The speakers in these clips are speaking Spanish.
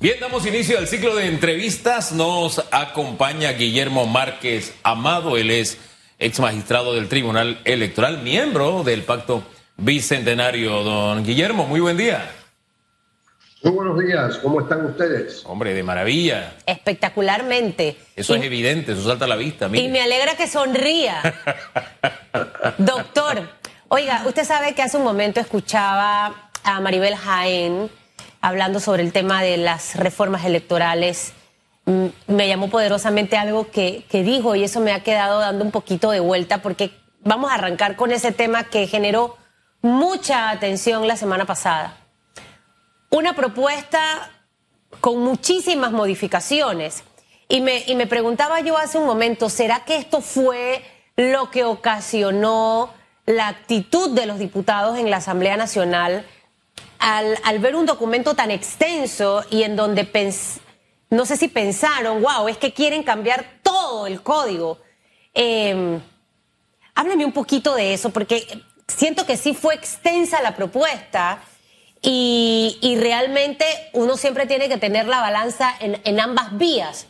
Bien, damos inicio al ciclo de entrevistas. Nos acompaña Guillermo Márquez Amado. Él es ex magistrado del Tribunal Electoral, miembro del Pacto Bicentenario. Don Guillermo, muy buen día. Muy buenos días, ¿cómo están ustedes? Hombre, de maravilla. Espectacularmente. Eso es evidente, eso salta a la vista. Y me alegra que sonría. Doctor, oiga, usted sabe que hace un momento escuchaba a Maribel Jaén hablando sobre el tema de las reformas electorales. Mm, me llamó poderosamente algo que, que dijo y eso me ha quedado dando un poquito de vuelta porque vamos a arrancar con ese tema que generó mucha atención la semana pasada una propuesta con muchísimas modificaciones. Y me, y me preguntaba yo hace un momento, ¿será que esto fue lo que ocasionó la actitud de los diputados en la Asamblea Nacional al, ver un documento tan extenso y en donde no sé si pensaron, wow, es que quieren cambiar todo el código? Eh, háblame un poquito de eso, porque siento que sí fue extensa la propuesta y, realmente uno siempre tiene que tener la balanza en, ambas vías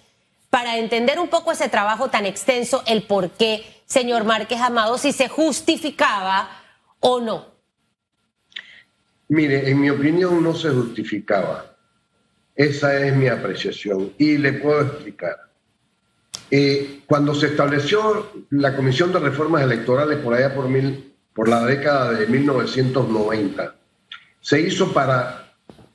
para entender un poco ese trabajo tan extenso, el por qué, señor Márquez Amado, si se justificaba o no. Mire, en mi opinión no se justificaba. Esa es mi apreciación y le puedo explicar. Eh, cuando se estableció la Comisión de Reformas Electorales por allá por, mil, por la década de 1990, se hizo para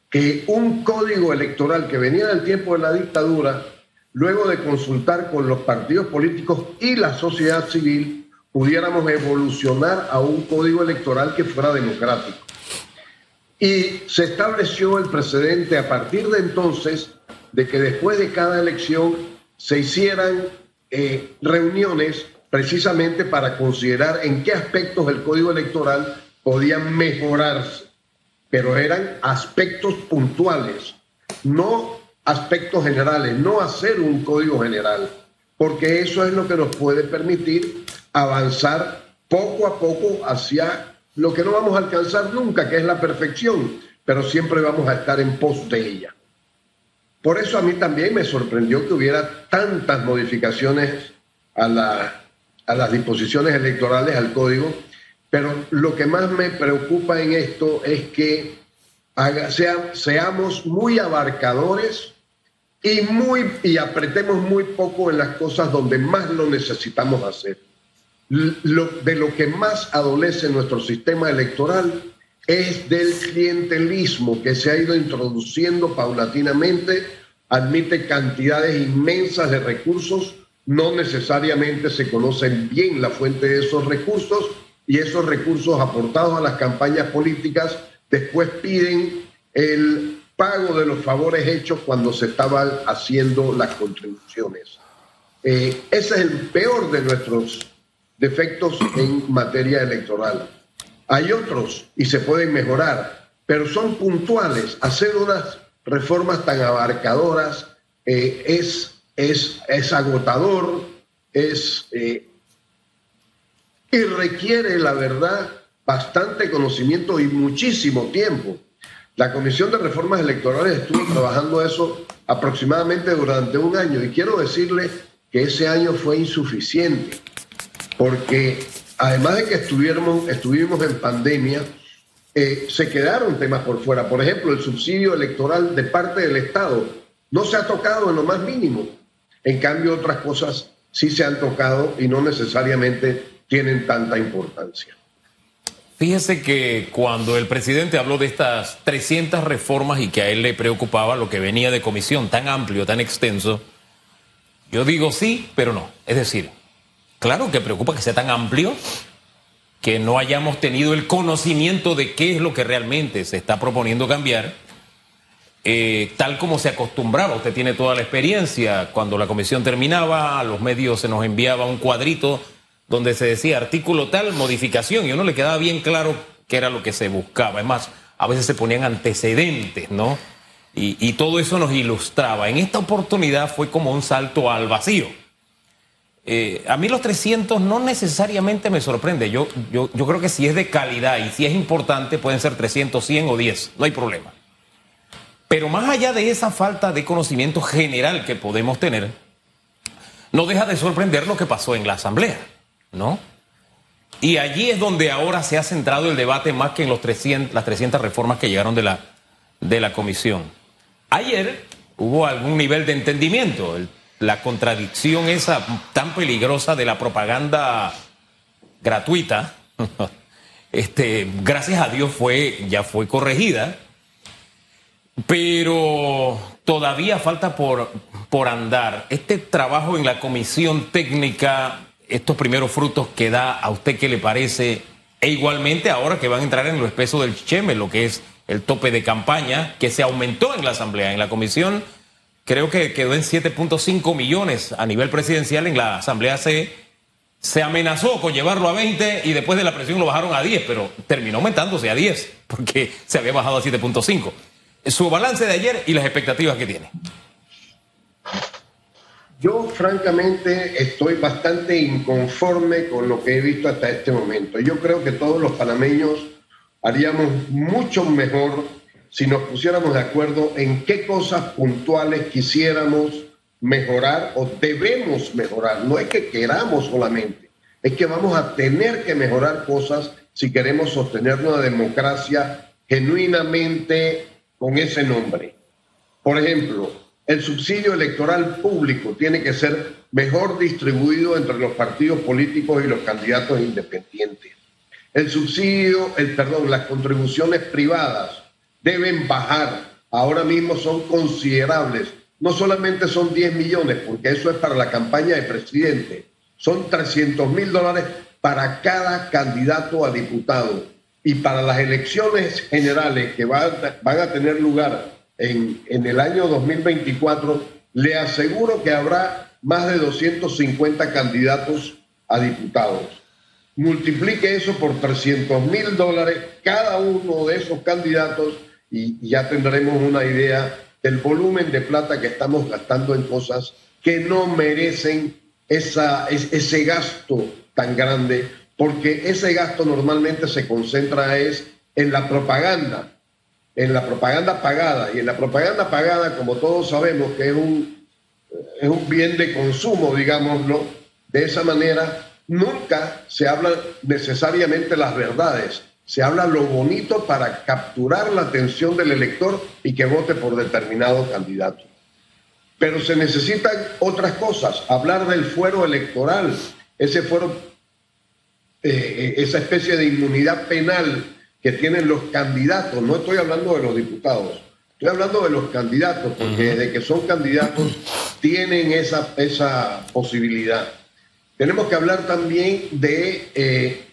que un código electoral que venía del tiempo de la dictadura, luego de consultar con los partidos políticos y la sociedad civil, pudiéramos evolucionar a un código electoral que fuera democrático. Y se estableció el precedente a partir de entonces de que después de cada elección se hicieran eh, reuniones precisamente para considerar en qué aspectos el código electoral podían mejorarse. Pero eran aspectos puntuales, no aspectos generales, no hacer un código general, porque eso es lo que nos puede permitir avanzar poco a poco hacia lo que no vamos a alcanzar nunca, que es la perfección, pero siempre vamos a estar en pos de ella. Por eso a mí también me sorprendió que hubiera tantas modificaciones a, a las disposiciones electorales, al código, pero lo que más me preocupa en esto es que seamos muy abarcadores y, muy, y apretemos muy poco en las cosas donde más lo necesitamos hacer. De lo que más adolece nuestro sistema electoral es del clientelismo que se ha ido introduciendo paulatinamente, admite cantidades inmensas de recursos, no necesariamente se conocen bien la fuente de esos recursos y esos recursos aportados a las campañas políticas después piden el pago de los favores hechos cuando se estaban haciendo las contribuciones. Eh, ese es el peor de nuestros defectos en materia electoral. Hay otros y se pueden mejorar, pero son puntuales. Hacer unas reformas tan abarcadoras eh, es, es, es, agotador, es eh, y requiere, la verdad, bastante conocimiento y muchísimo tiempo. La Comisión de Reformas Electorales estuvo trabajando eso aproximadamente durante un año y quiero decirle que ese año fue insuficiente porque además de que estuvimos, estuvimos en pandemia, eh, se quedaron temas por fuera. Por ejemplo, el subsidio electoral de parte del Estado no se ha tocado en lo más mínimo. En cambio, otras cosas sí se han tocado y no necesariamente tienen tanta importancia. Fíjese que cuando el presidente habló de estas 300 reformas y que a él le preocupaba lo que venía de comisión tan amplio, tan extenso, yo digo sí, pero no. Es decir, claro que preocupa que sea tan amplio, que no hayamos tenido el conocimiento de qué es lo que realmente se está proponiendo cambiar, eh, tal como se acostumbraba. Usted tiene toda la experiencia. Cuando la comisión terminaba, a los medios se nos enviaba un cuadrito donde se decía artículo tal, modificación, y uno le quedaba bien claro qué era lo que se buscaba. Es más, a veces se ponían antecedentes, ¿no? Y, todo eso nos ilustraba. En esta oportunidad fue como un salto al vacío. Eh, a mí los 300 no necesariamente me sorprende. Yo, yo, yo creo que si es de calidad y si es importante, pueden ser 300, 100 o 10. No hay problema. Pero más allá de esa falta de conocimiento general que podemos tener, no deja de sorprender lo que pasó en la Asamblea, ¿no? Y allí es donde ahora se ha centrado el debate más que en los 300, las 300 reformas que llegaron de la, de la comisión. Ayer hubo algún nivel de entendimiento, la contradicción esa tan peligrosa de la propaganda gratuita, este, gracias a Dios fue, ya fue corregida, pero todavía falta por, por andar. Este trabajo en la comisión técnica estos primeros frutos que da a usted qué le parece, e igualmente ahora que van a entrar en lo espeso del Cheme, lo que es el tope de campaña, que se aumentó en la Asamblea, en la Comisión, creo que quedó en 7.5 millones a nivel presidencial, en la Asamblea se, se amenazó con llevarlo a 20 y después de la presión lo bajaron a 10, pero terminó aumentándose a 10, porque se había bajado a 7.5. Su balance de ayer y las expectativas que tiene. Yo francamente estoy bastante inconforme con lo que he visto hasta este momento. Yo creo que todos los panameños haríamos mucho mejor si nos pusiéramos de acuerdo en qué cosas puntuales quisiéramos mejorar o debemos mejorar. No es que queramos solamente, es que vamos a tener que mejorar cosas si queremos sostener una democracia genuinamente con ese nombre. Por ejemplo, el subsidio electoral público tiene que ser mejor distribuido entre los partidos políticos y los candidatos independientes. El subsidio, el perdón, las contribuciones privadas deben bajar. Ahora mismo son considerables. No solamente son 10 millones, porque eso es para la campaña de presidente. Son 300 mil dólares para cada candidato a diputado. Y para las elecciones generales que van, a tener lugar en, el año 2024, le aseguro que habrá más de 250 candidatos a diputados. Multiplique eso por 300 mil dólares cada uno de esos candidatos y ya tendremos una idea del volumen de plata que estamos gastando en cosas que no merecen esa, ese gasto tan grande, porque ese gasto normalmente se concentra es en la propaganda, en la propaganda pagada. Y en la propaganda pagada, como todos sabemos, que es un, es un bien de consumo, digámoslo, de esa manera, nunca se habla necesariamente las verdades. Se habla lo bonito para capturar la atención del elector y que vote por determinado candidato. Pero se necesitan otras cosas, hablar del fuero electoral, ese fuero, eh, esa especie de inmunidad penal que tienen los candidatos, no estoy hablando de los diputados, estoy hablando de los candidatos, porque desde que son candidatos tienen esa, esa posibilidad. Tenemos que hablar también de eh,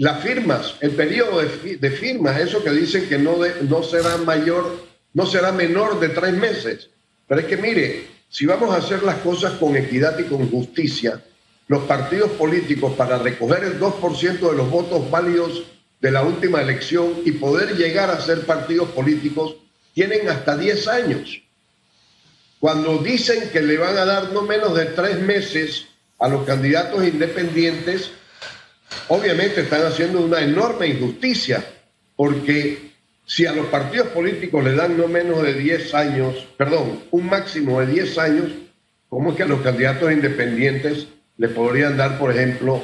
las firmas, el periodo de, firmas, eso que dicen que no, no será mayor, no será menor de tres meses. Pero es que mire, si vamos a hacer las cosas con equidad y con justicia, los partidos políticos para recoger el 2% de los votos válidos de la última elección y poder llegar a ser partidos políticos tienen hasta 10 años. Cuando dicen que le van a dar no menos de tres meses a los candidatos independientes, obviamente están haciendo una enorme injusticia, porque si a los partidos políticos le dan no menos de 10 años, perdón, un máximo de 10 años, ¿cómo es que a los candidatos independientes le podrían dar, por ejemplo,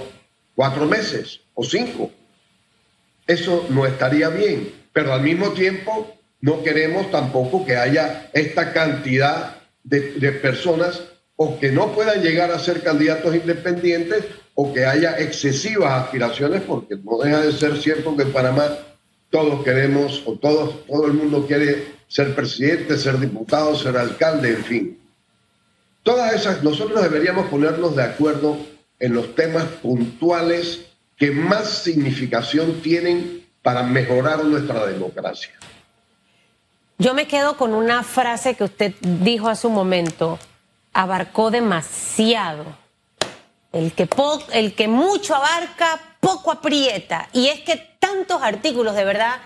cuatro meses o cinco? Eso no estaría bien, pero al mismo tiempo no queremos tampoco que haya esta cantidad de, personas o que no puedan llegar a ser candidatos independientes o que haya excesivas aspiraciones, porque no deja de ser cierto que en Panamá todos queremos o todos, todo el mundo quiere ser presidente, ser diputado, ser alcalde, en fin. Todas esas, nosotros deberíamos ponernos de acuerdo en los temas puntuales que más significación tienen para mejorar nuestra democracia. Yo me quedo con una frase que usted dijo hace un momento, abarcó demasiado. El que, el que mucho abarca, poco aprieta. Y es que tantos artículos, de verdad.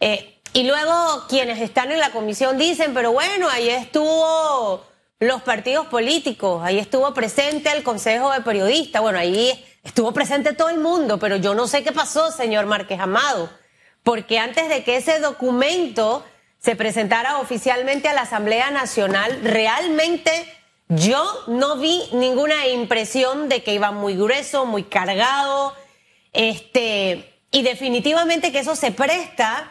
Eh, y luego quienes están en la comisión dicen, pero bueno, ahí estuvo los partidos políticos, ahí estuvo presente el Consejo de Periodistas, bueno, ahí Estuvo presente todo el mundo, pero yo no sé qué pasó, señor Márquez Amado, porque antes de que ese documento se presentara oficialmente a la Asamblea Nacional, realmente yo no vi ninguna impresión de que iba muy grueso, muy cargado, este, y definitivamente que eso se presta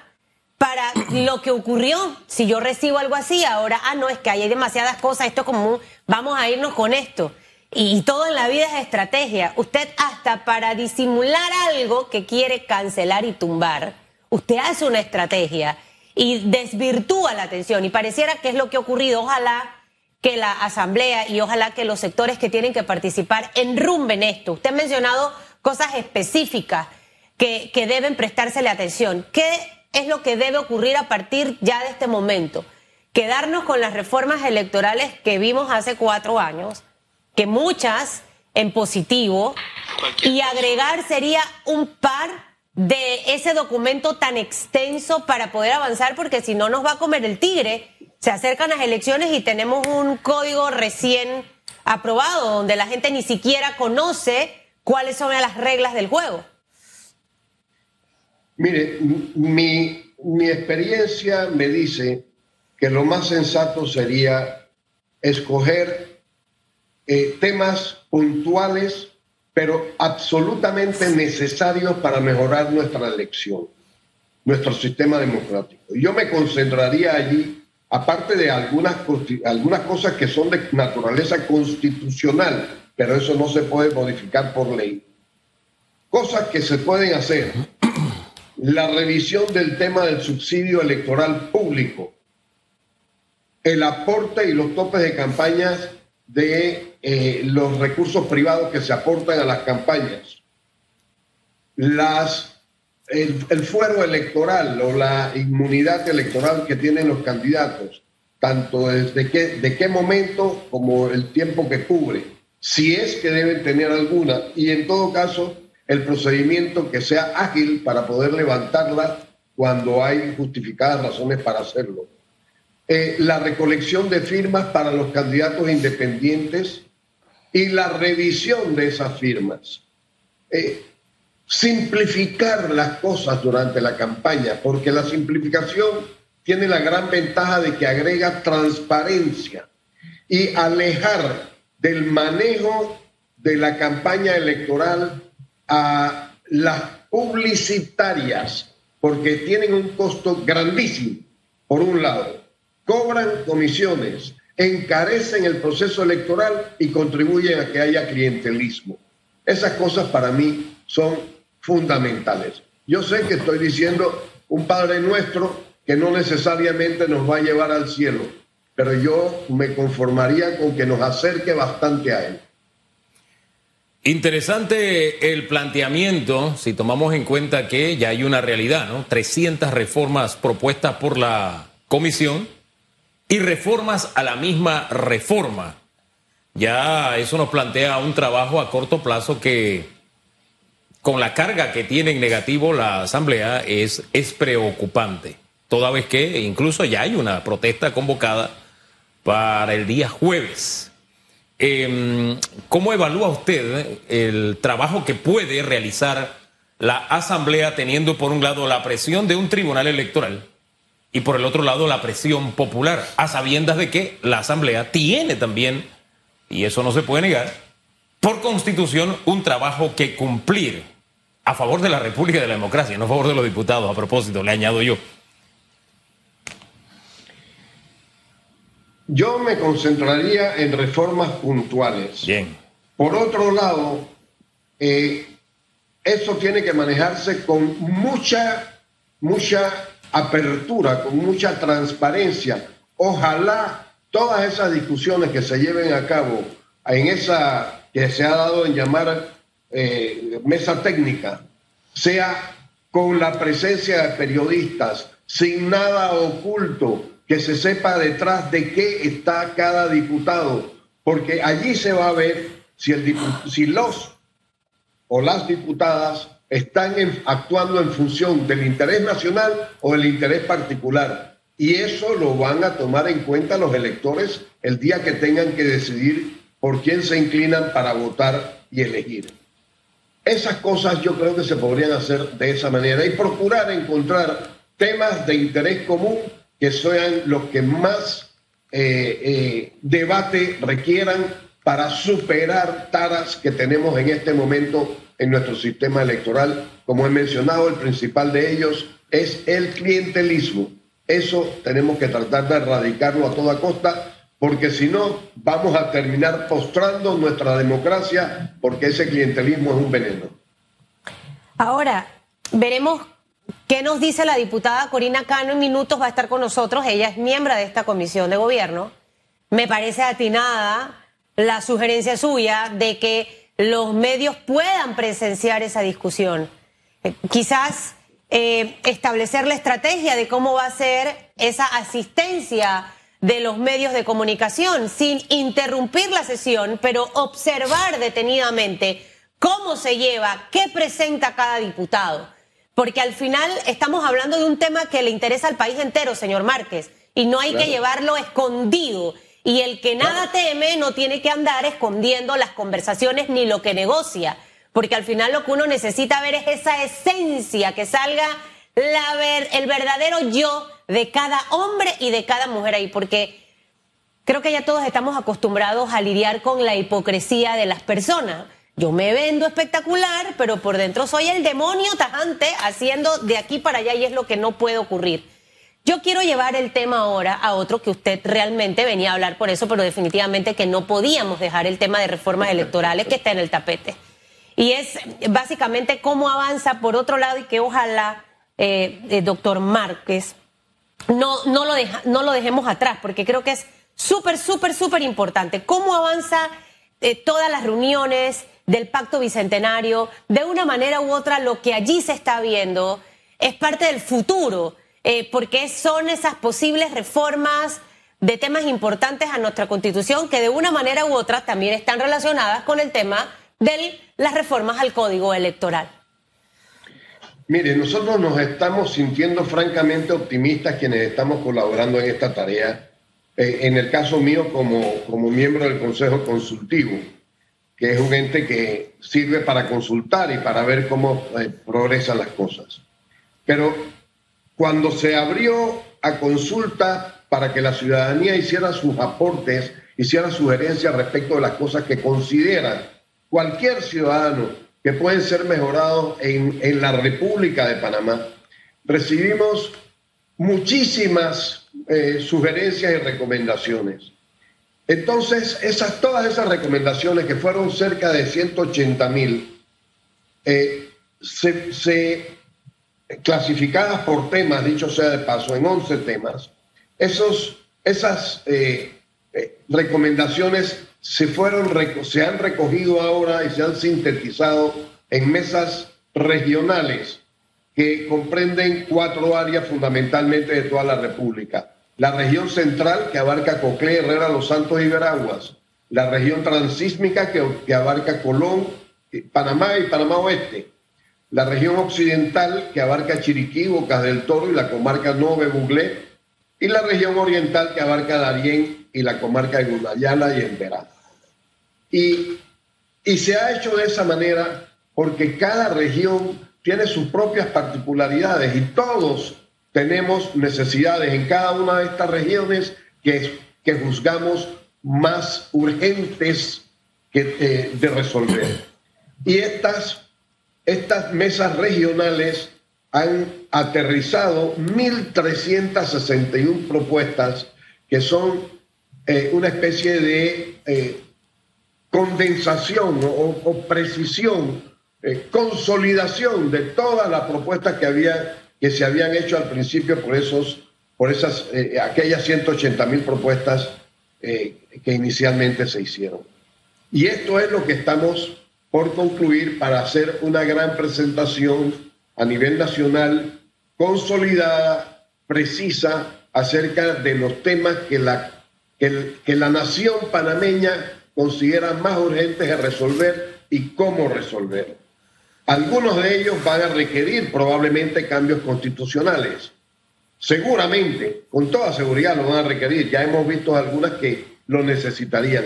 para lo que ocurrió. Si yo recibo algo así, ahora, ah, no, es que hay demasiadas cosas, esto es como, vamos a irnos con esto. Y todo en la vida es estrategia. Usted hasta para disimular algo que quiere cancelar y tumbar, usted hace una estrategia y desvirtúa la atención. Y pareciera que es lo que ha ocurrido. Ojalá que la Asamblea y ojalá que los sectores que tienen que participar enrumben esto. Usted ha mencionado cosas específicas que, que deben prestársele atención. ¿Qué es lo que debe ocurrir a partir ya de este momento? Quedarnos con las reformas electorales que vimos hace cuatro años, que muchas en positivo, y agregar sería un par de ese documento tan extenso para poder avanzar, porque si no nos va a comer el tigre. Se acercan las elecciones y tenemos un código recién aprobado, donde la gente ni siquiera conoce cuáles son las reglas del juego. Mire, mi, mi experiencia me dice que lo más sensato sería escoger eh, temas puntuales pero absolutamente necesarios para mejorar nuestra elección, nuestro sistema democrático. Yo me concentraría allí, aparte de algunas, algunas cosas que son de naturaleza constitucional, pero eso no se puede modificar por ley. Cosas que se pueden hacer. La revisión del tema del subsidio electoral público, el aporte y los topes de campañas de eh, los recursos privados que se aportan a las campañas, las, el, fuero electoral o la inmunidad electoral que tienen los candidatos, tanto desde qué, de qué momento como el tiempo que cubre, si es que deben tener alguna, y en todo caso el procedimiento que sea ágil para poder levantarla cuando hay justificadas razones para hacerlo eh, la recolección de firmas para los candidatos independientes y la revisión de esas firmas. Eh, simplificar las cosas durante la campaña, porque la simplificación tiene la gran ventaja de que agrega transparencia y alejar del manejo de la campaña electoral a las publicitarias, porque tienen un costo grandísimo, por un lado cobran comisiones, encarecen el proceso electoral y contribuyen a que haya clientelismo. Esas cosas para mí son fundamentales. Yo sé que estoy diciendo un Padre nuestro que no necesariamente nos va a llevar al cielo, pero yo me conformaría con que nos acerque bastante a él. Interesante el planteamiento, si tomamos en cuenta que ya hay una realidad, ¿no? 300 reformas propuestas por la comisión y reformas a la misma reforma. Ya eso nos plantea un trabajo a corto plazo que con la carga que tiene en negativo la Asamblea es, es preocupante, toda vez que incluso ya hay una protesta convocada para el día jueves. Em, ¿Cómo evalúa usted el trabajo que puede realizar la Asamblea teniendo por un lado la presión de un tribunal electoral y por el otro lado la presión popular, a sabiendas de que la Asamblea tiene también, y eso no se puede negar, por constitución un trabajo que cumplir a favor de la República y de la democracia, no a favor de los diputados, a propósito, le añado yo. Yo me concentraría en reformas puntuales. Bien. Por otro lado, eh, eso tiene que manejarse con mucha, mucha apertura, con mucha transparencia. Ojalá todas esas discusiones que se lleven a cabo en esa que se ha dado en llamar eh, mesa técnica, sea con la presencia de periodistas, sin nada oculto, que se sepa detrás de qué está cada diputado, porque allí se va a ver si, el, si los o las diputadas están actuando en función del interés nacional o del interés particular. Y eso lo van a tomar en cuenta los electores el día que tengan que decidir por quién se inclinan para votar y elegir. Esas cosas yo creo que se podrían hacer de esa manera y procurar encontrar temas de interés común que sean los que más eh, eh, debate requieran para superar taras que tenemos en este momento en nuestro sistema electoral. Como he mencionado, el principal de ellos es el clientelismo. Eso tenemos que tratar de erradicarlo a toda costa, porque si no, vamos a terminar postrando nuestra democracia, porque ese clientelismo es un veneno. Ahora, veremos qué nos dice la diputada Corina Cano en minutos, va a estar con nosotros, ella es miembro de esta comisión de gobierno. Me parece atinada la sugerencia suya de que los medios puedan presenciar esa discusión. Eh, quizás eh, establecer la estrategia de cómo va a ser esa asistencia de los medios de comunicación sin interrumpir la sesión, pero observar detenidamente cómo se lleva, qué presenta cada diputado. Porque al final estamos hablando de un tema que le interesa al país entero, señor Márquez, y no hay que llevarlo escondido. Y el que nada teme no tiene que andar escondiendo las conversaciones ni lo que negocia, porque al final lo que uno necesita ver es esa esencia, que salga la ver, el verdadero yo de cada hombre y de cada mujer ahí, porque creo que ya todos estamos acostumbrados a lidiar con la hipocresía de las personas. Yo me vendo espectacular, pero por dentro soy el demonio tajante haciendo de aquí para allá y es lo que no puede ocurrir. Yo quiero llevar el tema ahora a otro que usted realmente venía a hablar por eso, pero definitivamente que no podíamos dejar el tema de reformas electorales que está en el tapete. Y es básicamente cómo avanza por otro lado y que ojalá, eh, eh doctor Márquez, no, no, lo no lo dejemos atrás, porque creo que es súper, súper, súper importante. ¿Cómo avanza eh, todas las reuniones del Pacto Bicentenario? De una manera u otra, lo que allí se está viendo es parte del futuro eh, porque son esas posibles reformas de temas importantes a nuestra constitución que de una manera u otra también están relacionadas con el tema de las reformas al código electoral. Mire, nosotros nos estamos sintiendo francamente optimistas quienes estamos colaborando en esta tarea. Eh, en el caso mío, como, como miembro del Consejo Consultivo, que es un ente que sirve para consultar y para ver cómo eh, progresan las cosas. Pero cuando se abrió a consulta para que la ciudadanía hiciera sus aportes, hiciera sugerencias respecto de las cosas que consideran cualquier ciudadano que pueden ser mejorados en, la República de Panamá, recibimos muchísimas eh, sugerencias y recomendaciones. Entonces, esas, todas esas recomendaciones, que fueron cerca de 180 mil, eh, se clasificadas por temas, dicho sea de paso, en 11 temas, esos, esas eh, eh, recomendaciones se, fueron, se han recogido ahora y se han sintetizado en mesas regionales que comprenden cuatro áreas fundamentalmente de toda la República. La región central, que abarca Coclé, Herrera, Los Santos y Veraguas. La región transísmica, que, que abarca Colón, Panamá y Panamá Oeste la región occidental que abarca Chiriquí, Bocas del Toro y la comarca Nove Buglé, y la región oriental que abarca Darién y la comarca de Gunayala y Emberá. Y, y se ha hecho de esa manera porque cada región tiene sus propias particularidades y todos tenemos necesidades en cada una de estas regiones que, que juzgamos más urgentes que, eh, de resolver. Y estas estas mesas regionales han aterrizado 1.361 propuestas que son eh, una especie de eh, condensación o, precisión, eh, consolidación de todas las propuestas que, había, que se habían hecho al principio por, esos, por esas, aquellas 180 mil propuestas que inicialmente se hicieron. Y esto es lo que estamos por concluir para hacer una gran presentación a nivel nacional consolidada, precisa, acerca de los temas que la, que, la nación panameña considera más urgentes de resolver y cómo resolver. Algunos de ellos van a requerir probablemente cambios constitucionales. Seguramente, con toda seguridad lo van a requerir. Ya hemos visto algunas que lo necesitarían.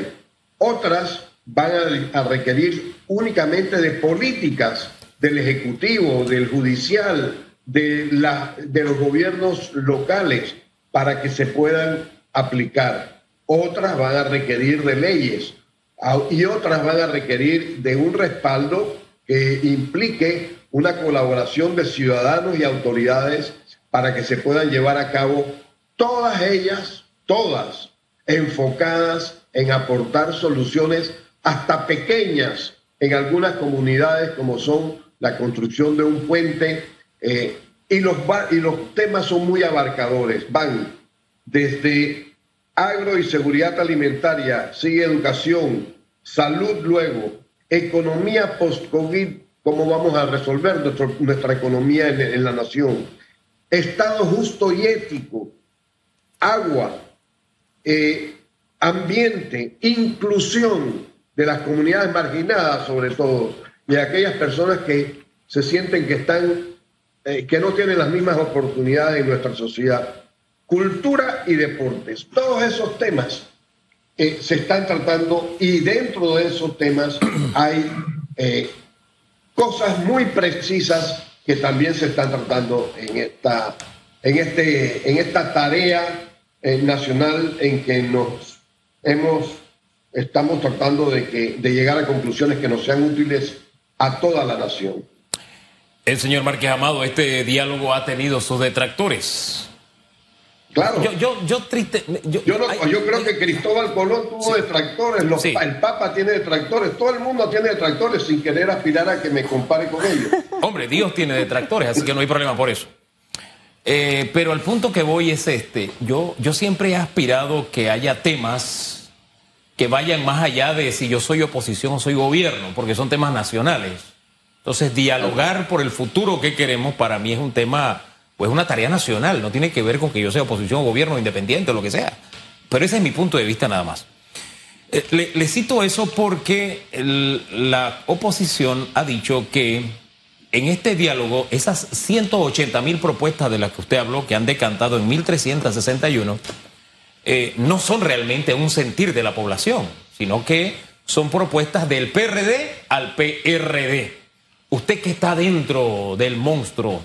Otras van a, requerir únicamente de políticas del Ejecutivo, del Judicial, de, los gobiernos locales, para que se puedan aplicar. Otras van a requerir de leyes y otras van a requerir de un respaldo que implique una colaboración de ciudadanos y autoridades para que se puedan llevar a cabo todas ellas, todas enfocadas en aportar soluciones hasta pequeñas en algunas comunidades como son la construcción de un puente eh, y, los, y los temas son muy abarcadores, van desde agro y seguridad alimentaria, sigue educación, salud luego, economía post-COVID, cómo vamos a resolver nuestra economía en, en la nación, Estado justo y ético, agua, eh, ambiente, inclusión de las comunidades marginadas sobre todo, y de aquellas personas que se sienten que están, eh, que no tienen las mismas oportunidades en nuestra sociedad. Cultura y deportes, todos esos temas eh, se están tratando y dentro de esos temas hay cosas muy precisas que también se están tratando en esta, en este, en esta tarea eh, nacional en que nos hemos, estamos tratando de, que, de llegar a conclusiones que nos sean útiles a toda la nación. El señor Márquez Amado, este diálogo ha tenido sus detractores. Claro. Yo, yo, yo triste. Yo, yo, creo que Cristóbal Colón tuvo detractores, el Papa tiene detractores, todo el mundo tiene detractores sin querer aspirar a que me compare con ellos. Hombre, Dios tiene detractores, así que no hay problema por eso. Eh, pero al punto que voy es este. Yo, yo siempre he aspirado que haya temas que vayan más allá de si yo soy oposición o soy gobierno, porque son temas nacionales. Entonces, dialogar por el futuro que queremos para mí es un tema pues una tarea nacional, no tiene que ver con que yo sea oposición, gobierno, independiente o lo que sea. Pero ese es mi punto de vista nada más. Eh, le, cito eso porque la oposición ha dicho que en este diálogo, esas 180 mil propuestas de las que usted habló, que han decantado en 1361, eh, no son realmente un sentir de la población, sino que son propuestas del PRD al PRD. Usted que está dentro del monstruo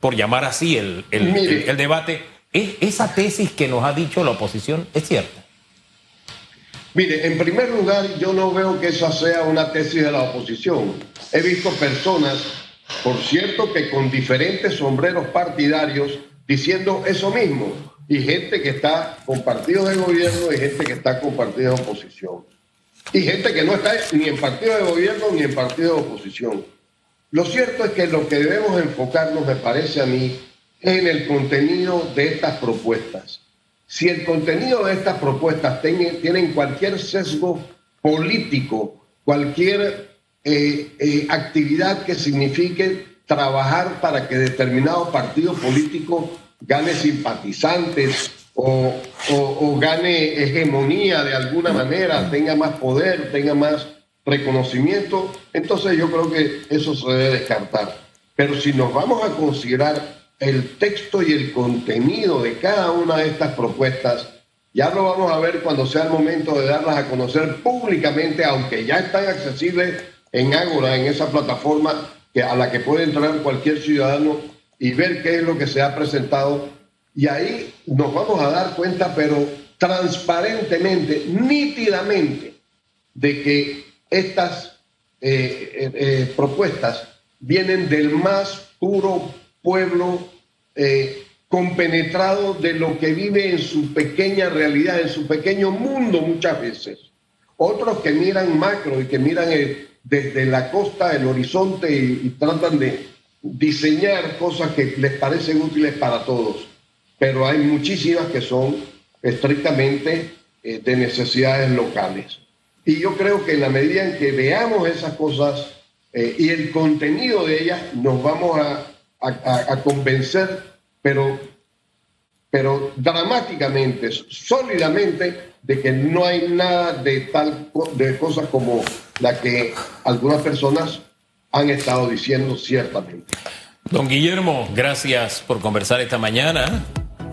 por llamar así el, el, debate, ¿esa tesis que nos ha dicho la oposición es cierta? Mire, en primer lugar, yo no veo que esa sea una tesis de la oposición. He visto personas, por cierto, que con diferentes sombreros partidarios diciendo eso mismo, y gente que está con partidos de gobierno y gente que está con partidos de oposición. Y gente que no está ni en partido de gobierno ni en partido de oposición. Lo cierto es que lo que debemos enfocarnos, me parece a mí, es en el contenido de estas propuestas. Si el contenido de estas propuestas tienen cualquier sesgo político, cualquier eh, eh, actividad que signifique trabajar para que determinado partido político gane simpatizantes o, o gane hegemonía de alguna manera, tenga más poder, tenga más reconocimiento, entonces yo creo que eso se debe descartar. Pero si nos vamos a considerar el texto y el contenido de cada una de estas propuestas, ya lo vamos a ver cuando sea el momento de darlas a conocer públicamente, aunque ya están accesibles en Ágora, en esa plataforma que, a la que puede entrar cualquier ciudadano y ver qué es lo que se ha presentado. Y ahí nos vamos a dar cuenta, pero transparentemente, nítidamente, de que estas eh, eh, eh, propuestas vienen del más puro pueblo compenetrado de lo que vive en su pequeña realidad, en su pequeño mundo muchas veces. Otros que miran macro y que miran desde la costa, el horizonte y, tratan de diseñar cosas que les parecen útiles para todos. Pero hay muchísimas que son estrictamente de necesidades locales. Y yo creo que en la medida en que veamos esas cosas eh, y el contenido de ellas, nos vamos a, convencer, pero, pero dramáticamente, sólidamente, de que no hay nada de tal de cosas como la que algunas personas han estado diciendo ciertamente. Don Guillermo, gracias por conversar esta mañana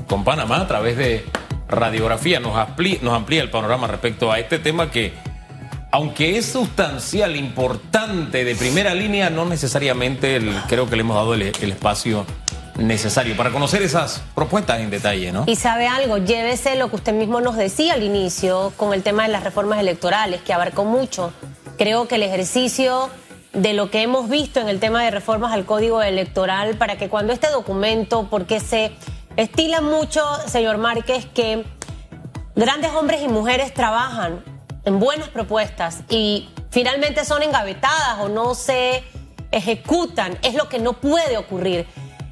con Panamá a través de radiografía. Nos amplía, nos amplía el panorama respecto a este tema que aunque es sustancial, importante, de primera línea, no necesariamente creo que le hemos dado el, espacio necesario para conocer esas propuestas en detalle, ¿no? Y sabe algo, llévese lo que usted mismo nos decía al inicio con el tema de las reformas electorales, que abarcó mucho. Creo que el ejercicio de lo que hemos visto en el tema de reformas al código electoral para que cuando este documento, porque se estila mucho, señor Márquez, que grandes hombres y mujeres trabajan en buenas propuestas y finalmente son engavetadas o no se ejecutan, es lo que no puede ocurrir.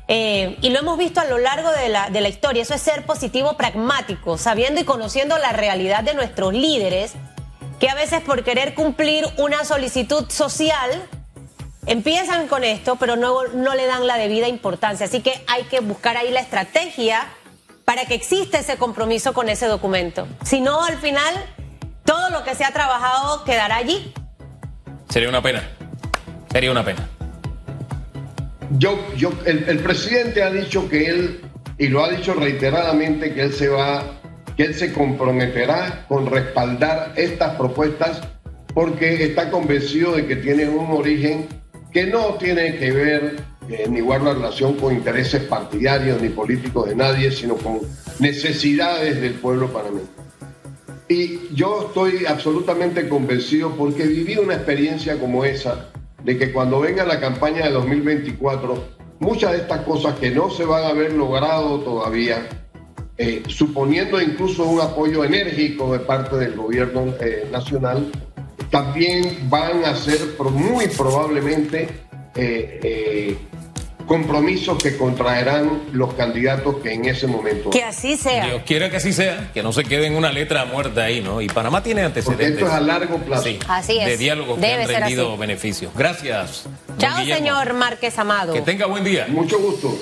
Eh, y lo hemos visto a lo largo de la, de la historia, eso es ser positivo pragmático, sabiendo y conociendo la realidad de nuestros líderes, que a veces por querer cumplir una solicitud social, empiezan con esto, pero no, no le dan la debida importancia. Así que hay que buscar ahí la estrategia para que exista ese compromiso con ese documento. Si no, al final, todo lo que se ha trabajado quedará allí. Sería una pena. Sería una pena. Yo, yo, el, el, presidente ha dicho que él, y lo ha dicho reiteradamente, que él se va, que él se comprometerá con respaldar estas propuestas porque está convencido de que tienen un origen que no tiene que ver eh, ni guarda relación con intereses partidarios ni políticos de nadie, sino con necesidades del pueblo panameño. Y yo estoy absolutamente convencido porque viví una experiencia como esa de que cuando venga la campaña de 2024, muchas de estas cosas que no se van a haber logrado todavía, eh, suponiendo incluso un apoyo enérgico de parte del gobierno eh, nacional, también van a ser muy probablemente eh, compromisos que contraerán los candidatos que en ese momento. Que así sea. Dios quiera que así sea, que no se quede en una letra muerta ahí, ¿no? Y Panamá tiene antecedentes. Porque esto es a largo plazo. Sí, Así es. De diálogos que Debe han ser rendido así. beneficios. Gracias. Chao, señor Márquez Amado. Que tenga buen día. Mucho gusto.